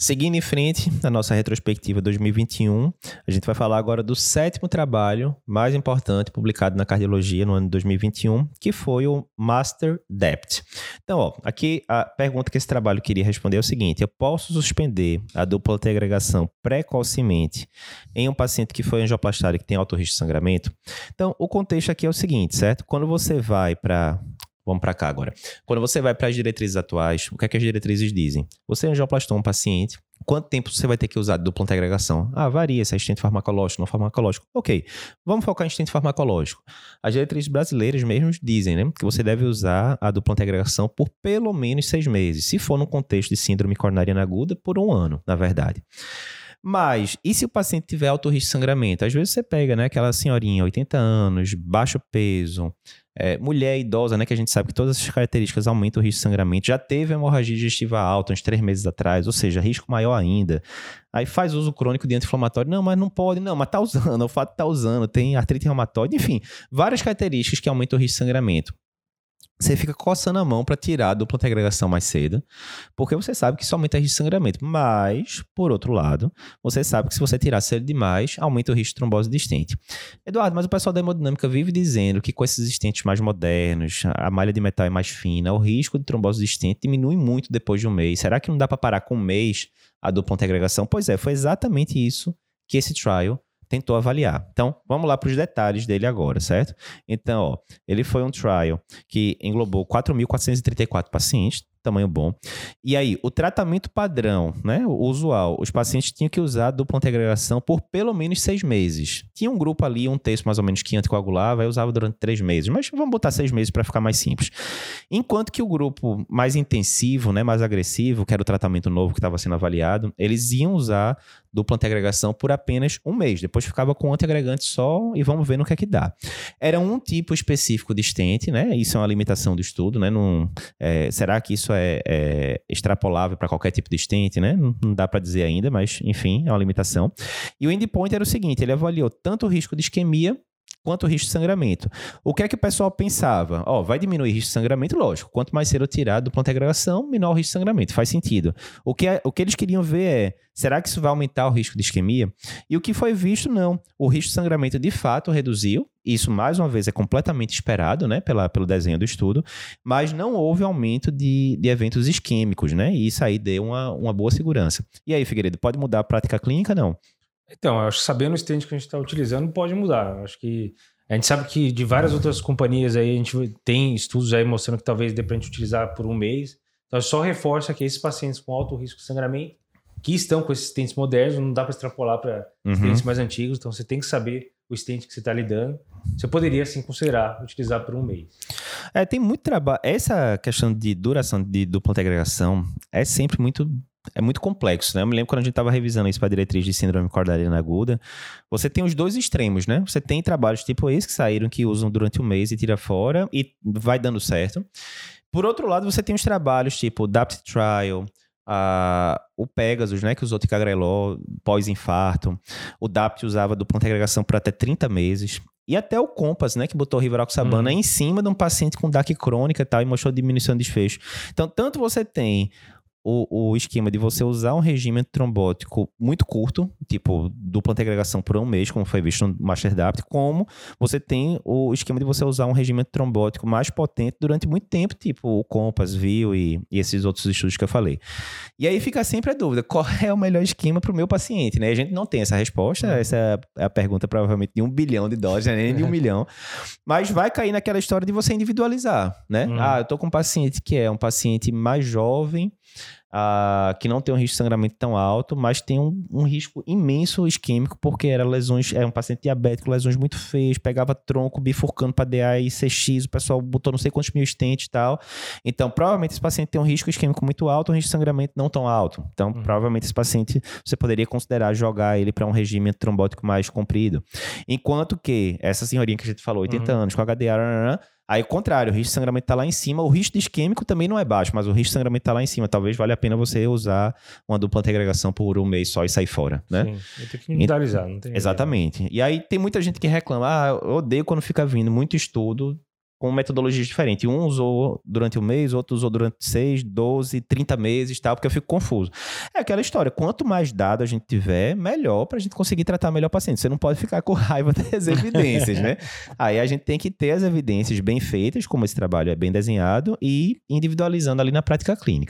Seguindo em frente, na nossa retrospectiva 2021, a gente vai falar agora do sétimo trabalho mais importante publicado na cardiologia no ano de 2021, que foi o Master Debt. Então, ó, aqui a pergunta que esse trabalho queria responder é o seguinte: eu posso suspender a dupla agregação precocemente em um paciente que foi angioplastário e que tem alto risco de sangramento? Então, o contexto aqui é o seguinte, certo? Quando você vai para Vamos para cá agora. Quando você vai para as diretrizes atuais, o que é que as diretrizes dizem? Você angioplastou um paciente, quanto tempo você vai ter que usar dupla agregação? Ah, varia, se é estente farmacológico, não farmacológico. Ok, vamos focar em estente farmacológico. As diretrizes brasileiras mesmo dizem né, que você deve usar a dupla agregação por pelo menos seis meses, se for no contexto de síndrome coronariana aguda, por um ano, na verdade. Mas, e se o paciente tiver alto risco de sangramento? Às vezes você pega, né, aquela senhorinha, 80 anos, baixo peso, é, mulher idosa, né, que a gente sabe que todas essas características aumentam o risco de sangramento, já teve hemorragia digestiva alta uns três meses atrás, ou seja, risco maior ainda. Aí faz uso crônico de anti-inflamatório. Não, mas não pode, não, mas tá usando, o fato tá usando, tem artrite reumatoide, enfim, várias características que aumentam o risco de sangramento você fica coçando a mão para tirar a dupla agregação mais cedo, porque você sabe que isso aumenta o risco de sangramento. Mas, por outro lado, você sabe que se você tirar cedo demais, aumenta o risco de trombose de estente. Eduardo, mas o pessoal da hemodinâmica vive dizendo que com esses estentes mais modernos, a malha de metal é mais fina, o risco de trombose de estente diminui muito depois de um mês. Será que não dá para parar com um mês a dupla agregação? Pois é, foi exatamente isso que esse trial tentou avaliar. Então, vamos lá para os detalhes dele agora, certo? Então, ó, ele foi um trial que englobou 4.434 pacientes, tamanho bom. E aí, o tratamento padrão, né, o usual, os pacientes tinham que usar dupla antiagregação por pelo menos seis meses. Tinha um grupo ali, um terço mais ou menos, que anticoagulava e usava durante três meses. Mas vamos botar seis meses para ficar mais simples. Enquanto que o grupo mais intensivo, né, mais agressivo, que era o tratamento novo que estava sendo avaliado, eles iam usar dupla antiagregação por apenas um mês. Depois ficava com antiagregante só e vamos ver no que é que dá. Era um tipo específico de stent, né? Isso é uma limitação do estudo, né? Não, é, será que isso é, é extrapolável para qualquer tipo de stent, né? Não, dá para dizer ainda, mas enfim, é uma limitação. E o endpoint era o seguinte: ele avaliou tanto o risco de isquemia quanto o risco de sangramento. O que é que o pessoal pensava? Ó, oh, vai diminuir o risco de sangramento? Lógico. Quanto mais cedo tirar do ponto de agregação, menor o risco de sangramento. Faz sentido. O que, é, o que eles queriam ver é, será que isso vai aumentar o risco de isquemia? E o que foi visto, não. O risco de sangramento, de fato, reduziu. Isso, mais uma vez, é completamente esperado, né, pela, pelo desenho do estudo, mas não houve aumento de, de eventos isquêmicos, né, e isso aí deu uma, uma boa segurança. E aí, Figueiredo, pode mudar a prática clínica? Não. Então, acho que sabendo o stand que a gente está utilizando, pode mudar. Acho que a gente sabe que de várias outras companhias aí, a gente tem estudos aí mostrando que talvez dê para a gente utilizar por um mês. Então, só reforça que esses pacientes com alto risco de sangramento, que estão com esses stents modernos, não dá para extrapolar para uhum. stents mais antigos. Então, você tem que saber o stent que você está lidando. Você poderia, sim, considerar utilizar por um mês. É, tem muito trabalho. Essa questão de duração de dupla integração é sempre muito é muito complexo, né? Eu me lembro quando a gente estava revisando isso para a diretriz de síndrome cordariana aguda, você tem os dois extremos, né? Você tem trabalhos tipo esse que saíram, que usam durante um mês e tira fora e vai dando certo. Por outro lado, você tem os trabalhos tipo DAPT Trial, a, o Pegasus, né, que usou ticagrelol pós-infarto. O DAPT usava dupla agregação por até 30 meses. E até o Compass, né, que botou rivaroxabana hum. em cima de um paciente com DAC crônica e tal, e mostrou diminuição de desfecho. Então, tanto você tem o, o esquema de você usar um regime trombótico muito curto, tipo dupla agregação por um mês, como foi visto no MasterDapt, como você tem o esquema de você usar um regime trombótico mais potente durante muito tempo, tipo o Compass, Viu e, e esses outros estudos que eu falei. E aí fica sempre a dúvida, qual é o melhor esquema para o meu paciente, né? A gente não tem essa resposta, essa é a pergunta provavelmente de um bilhão de dólares, né? nem de um milhão, mas vai cair naquela história de você individualizar, né? Uhum. Ah, eu tô com um paciente que é um paciente mais jovem, uh, que não tem um risco de sangramento tão alto, mas tem um, um, risco imenso isquêmico, porque era lesões, era um paciente diabético, lesões muito feias, pegava tronco bifurcando para DA e CX, o pessoal botou não sei quantos mil estentes e tal. Então, provavelmente esse paciente tem um risco isquêmico muito alto, um risco de sangramento não tão alto. Então, uhum. provavelmente esse paciente você poderia considerar jogar ele para um regime trombótico mais comprido. Enquanto que essa senhorinha que a gente falou, 80 uhum. anos, com HDA, Aí, o contrário, o risco de sangramento está lá em cima, o risco de isquêmico também não é baixo, mas o risco de sangramento está lá em cima. Talvez valha a pena você usar uma dupla antiagregação por um mês só e sair fora, né? Sim, tem que individualizar, não tem Exatamente. Ideia. E aí tem muita gente que reclama, ah, eu odeio quando fica vindo muito estudo com metodologias diferentes. Um usou durante um mês, outro usou durante 6, 12, 30 meses tal, porque eu fico confuso. É aquela história, quanto mais dado a gente tiver, melhor para a gente conseguir tratar melhor o paciente. Você não pode ficar com raiva das evidências, né? Aí a gente tem que ter as evidências bem feitas, como esse trabalho é bem desenhado, e individualizando ali na prática clínica.